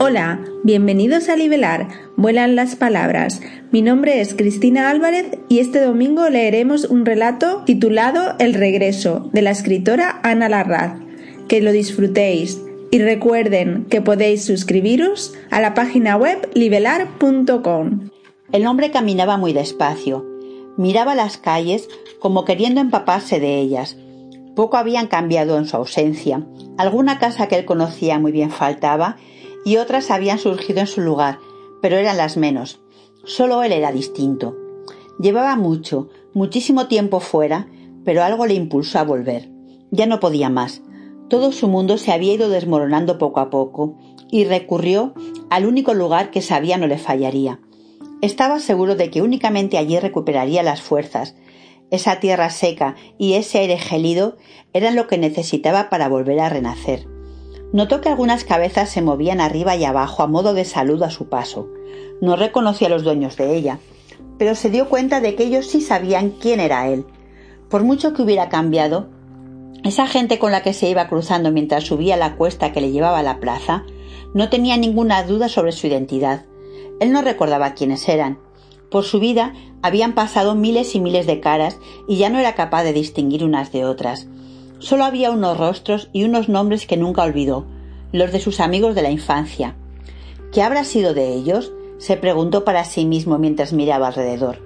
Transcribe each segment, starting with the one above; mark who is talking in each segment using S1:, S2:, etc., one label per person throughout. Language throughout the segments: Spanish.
S1: Hola, bienvenidos a Libelar, vuelan las palabras. Mi nombre es Cristina Álvarez y este domingo leeremos un relato titulado El regreso de la escritora Ana Larraz. Que lo disfrutéis y recuerden que podéis suscribiros a la página web libelar.com.
S2: El hombre caminaba muy despacio, miraba las calles como queriendo empaparse de ellas. Poco habían cambiado en su ausencia. Alguna casa que él conocía muy bien faltaba y otras habían surgido en su lugar, pero eran las menos. Solo él era distinto. Llevaba mucho, muchísimo tiempo fuera, pero algo le impulsó a volver. Ya no podía más. Todo su mundo se había ido desmoronando poco a poco, y recurrió al único lugar que sabía no le fallaría. Estaba seguro de que únicamente allí recuperaría las fuerzas. Esa tierra seca y ese aire gélido eran lo que necesitaba para volver a renacer. Notó que algunas cabezas se movían arriba y abajo a modo de saludo a su paso. No reconocía a los dueños de ella, pero se dio cuenta de que ellos sí sabían quién era él. Por mucho que hubiera cambiado, esa gente con la que se iba cruzando mientras subía la cuesta que le llevaba a la plaza no tenía ninguna duda sobre su identidad. Él no recordaba quiénes eran. Por su vida habían pasado miles y miles de caras y ya no era capaz de distinguir unas de otras. Solo había unos rostros y unos nombres que nunca olvidó, los de sus amigos de la infancia. ¿Qué habrá sido de ellos? se preguntó para sí mismo mientras miraba alrededor.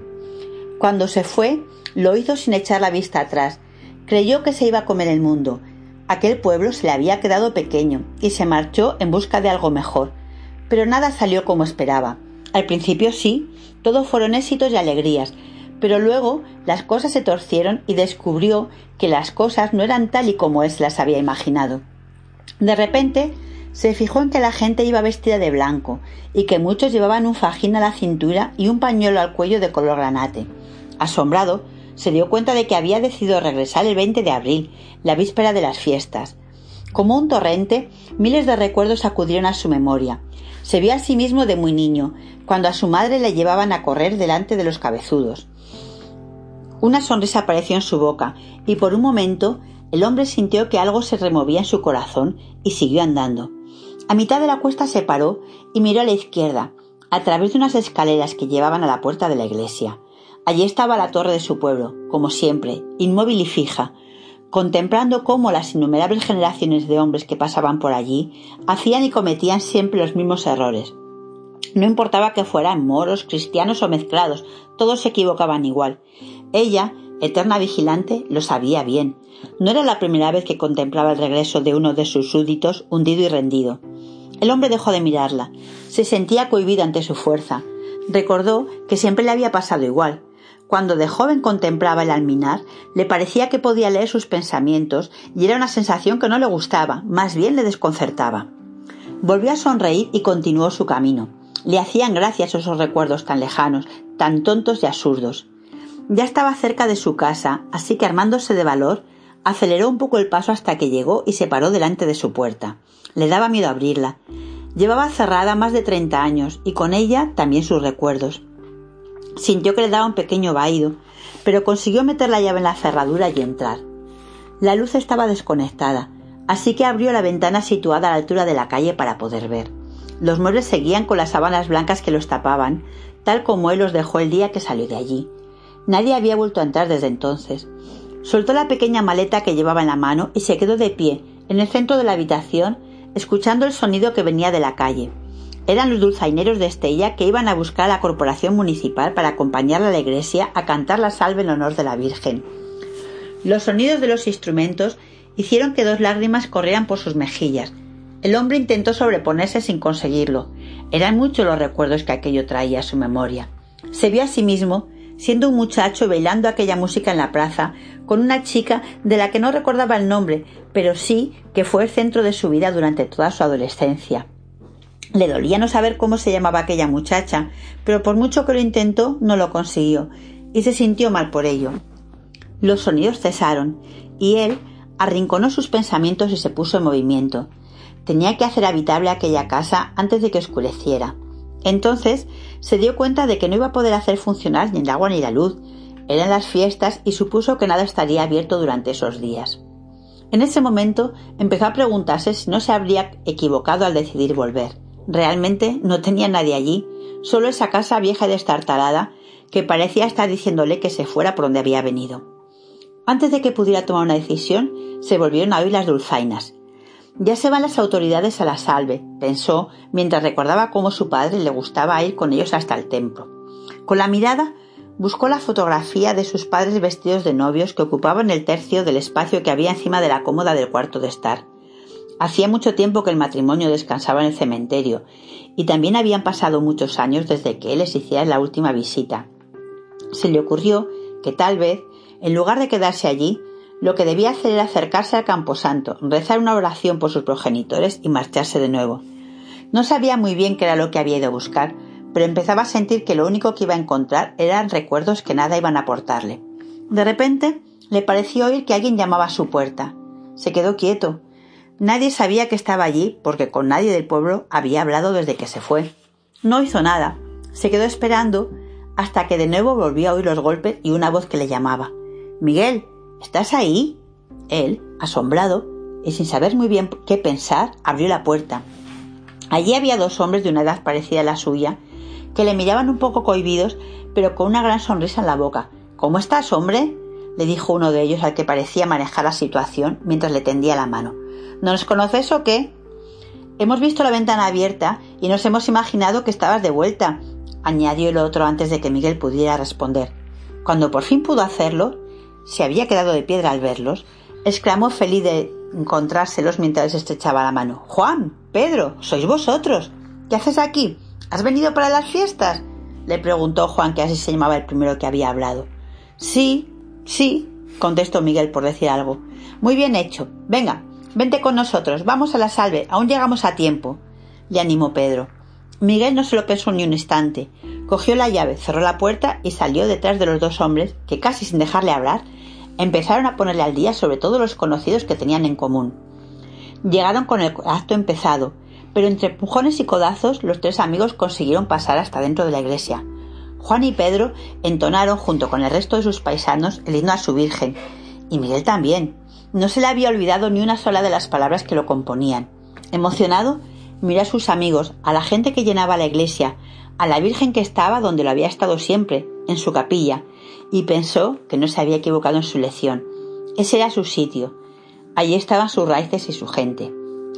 S2: Cuando se fue, lo hizo sin echar la vista atrás. Creyó que se iba a comer el mundo. Aquel pueblo se le había quedado pequeño y se marchó en busca de algo mejor. Pero nada salió como esperaba. Al principio sí, todo fueron éxitos y alegrías, pero luego las cosas se torcieron y descubrió que las cosas no eran tal y como él las había imaginado. De repente se fijó en que la gente iba vestida de blanco y que muchos llevaban un fajín a la cintura y un pañuelo al cuello de color granate. Asombrado, se dio cuenta de que había decidido regresar el 20 de abril, la víspera de las fiestas. Como un torrente, miles de recuerdos acudieron a su memoria. Se vio a sí mismo de muy niño, cuando a su madre le llevaban a correr delante de los cabezudos. Una sonrisa apareció en su boca, y por un momento el hombre sintió que algo se removía en su corazón y siguió andando. A mitad de la cuesta se paró y miró a la izquierda, a través de unas escaleras que llevaban a la puerta de la iglesia. Allí estaba la torre de su pueblo, como siempre, inmóvil y fija, contemplando cómo las innumerables generaciones de hombres que pasaban por allí hacían y cometían siempre los mismos errores. No importaba que fueran moros, cristianos o mezclados, todos se equivocaban igual. Ella, eterna vigilante, lo sabía bien. No era la primera vez que contemplaba el regreso de uno de sus súbditos hundido y rendido. El hombre dejó de mirarla. Se sentía cohibido ante su fuerza. Recordó que siempre le había pasado igual. Cuando de joven contemplaba el alminar, le parecía que podía leer sus pensamientos y era una sensación que no le gustaba, más bien le desconcertaba. Volvió a sonreír y continuó su camino. Le hacían gracia esos recuerdos tan lejanos, tan tontos y absurdos. Ya estaba cerca de su casa, así que armándose de valor, aceleró un poco el paso hasta que llegó y se paró delante de su puerta. Le daba miedo abrirla. Llevaba cerrada más de treinta años y con ella también sus recuerdos. Sintió que le daba un pequeño vaído, pero consiguió meter la llave en la cerradura y entrar. La luz estaba desconectada, así que abrió la ventana situada a la altura de la calle para poder ver. Los muebles seguían con las sábanas blancas que los tapaban, tal como él los dejó el día que salió de allí. Nadie había vuelto a entrar desde entonces. Soltó la pequeña maleta que llevaba en la mano y se quedó de pie, en el centro de la habitación, escuchando el sonido que venía de la calle. Eran los dulzaineros de Estella que iban a buscar a la corporación municipal para acompañarla a la iglesia a cantar la salve en honor de la Virgen. Los sonidos de los instrumentos hicieron que dos lágrimas corrieran por sus mejillas. El hombre intentó sobreponerse sin conseguirlo. Eran muchos los recuerdos que aquello traía a su memoria. Se vio a sí mismo siendo un muchacho bailando aquella música en la plaza con una chica de la que no recordaba el nombre, pero sí que fue el centro de su vida durante toda su adolescencia. Le dolía no saber cómo se llamaba aquella muchacha, pero por mucho que lo intentó no lo consiguió, y se sintió mal por ello. Los sonidos cesaron, y él arrinconó sus pensamientos y se puso en movimiento. Tenía que hacer habitable aquella casa antes de que oscureciera. Entonces se dio cuenta de que no iba a poder hacer funcionar ni el agua ni la luz. Eran las fiestas y supuso que nada estaría abierto durante esos días. En ese momento empezó a preguntarse si no se habría equivocado al decidir volver. Realmente no tenía nadie allí, solo esa casa vieja y destartalada que parecía estar diciéndole que se fuera por donde había venido. Antes de que pudiera tomar una decisión, se volvieron a oír las dulzainas. Ya se van las autoridades a la salve, pensó, mientras recordaba cómo su padre le gustaba ir con ellos hasta el templo. Con la mirada buscó la fotografía de sus padres vestidos de novios que ocupaban el tercio del espacio que había encima de la cómoda del cuarto de estar. Hacía mucho tiempo que el matrimonio descansaba en el cementerio, y también habían pasado muchos años desde que él les hiciera la última visita. Se le ocurrió que tal vez, en lugar de quedarse allí, lo que debía hacer era acercarse al camposanto, rezar una oración por sus progenitores y marcharse de nuevo. No sabía muy bien qué era lo que había ido a buscar, pero empezaba a sentir que lo único que iba a encontrar eran recuerdos que nada iban a aportarle. De repente le pareció oír que alguien llamaba a su puerta. Se quedó quieto. Nadie sabía que estaba allí porque con nadie del pueblo había hablado desde que se fue. No hizo nada. Se quedó esperando hasta que de nuevo volvió a oír los golpes y una voz que le llamaba. Miguel, ¿estás ahí? Él, asombrado y sin saber muy bien qué pensar, abrió la puerta. Allí había dos hombres de una edad parecida a la suya que le miraban un poco cohibidos, pero con una gran sonrisa en la boca. ¿Cómo estás, hombre? le dijo uno de ellos al que parecía manejar la situación mientras le tendía la mano. ¿No nos conoces o qué? Hemos visto la ventana abierta y nos hemos imaginado que estabas de vuelta, añadió el otro antes de que Miguel pudiera responder. Cuando por fin pudo hacerlo, se había quedado de piedra al verlos, exclamó feliz de encontrárselos mientras estrechaba la mano. Juan, Pedro, sois vosotros. ¿Qué haces aquí? ¿Has venido para las fiestas? le preguntó Juan, que así se llamaba el primero que había hablado. Sí, sí, contestó Miguel por decir algo. Muy bien hecho. Venga, vente con nosotros, vamos a la salve, aún llegamos a tiempo, le animó Pedro. Miguel no se lo pensó ni un instante. Cogió la llave, cerró la puerta y salió detrás de los dos hombres, que casi sin dejarle hablar, empezaron a ponerle al día sobre todos los conocidos que tenían en común. Llegaron con el acto empezado, pero entre empujones y codazos los tres amigos consiguieron pasar hasta dentro de la iglesia. Juan y Pedro entonaron junto con el resto de sus paisanos el himno a su Virgen, y Miguel también. No se le había olvidado ni una sola de las palabras que lo componían. Emocionado, miró a sus amigos, a la gente que llenaba la iglesia, a la Virgen que estaba donde lo había estado siempre, en su capilla, y pensó que no se había equivocado en su lección. Ese era su sitio. Allí estaban sus raíces y su gente.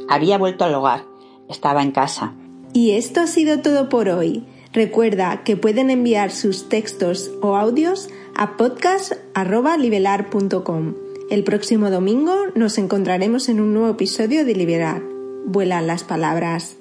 S2: Había vuelto al hogar, estaba en casa.
S1: Y esto ha sido todo por hoy. Recuerda que pueden enviar sus textos o audios a podcast.libelar.com. El próximo domingo nos encontraremos en un nuevo episodio de Liberar. Vuelan las palabras.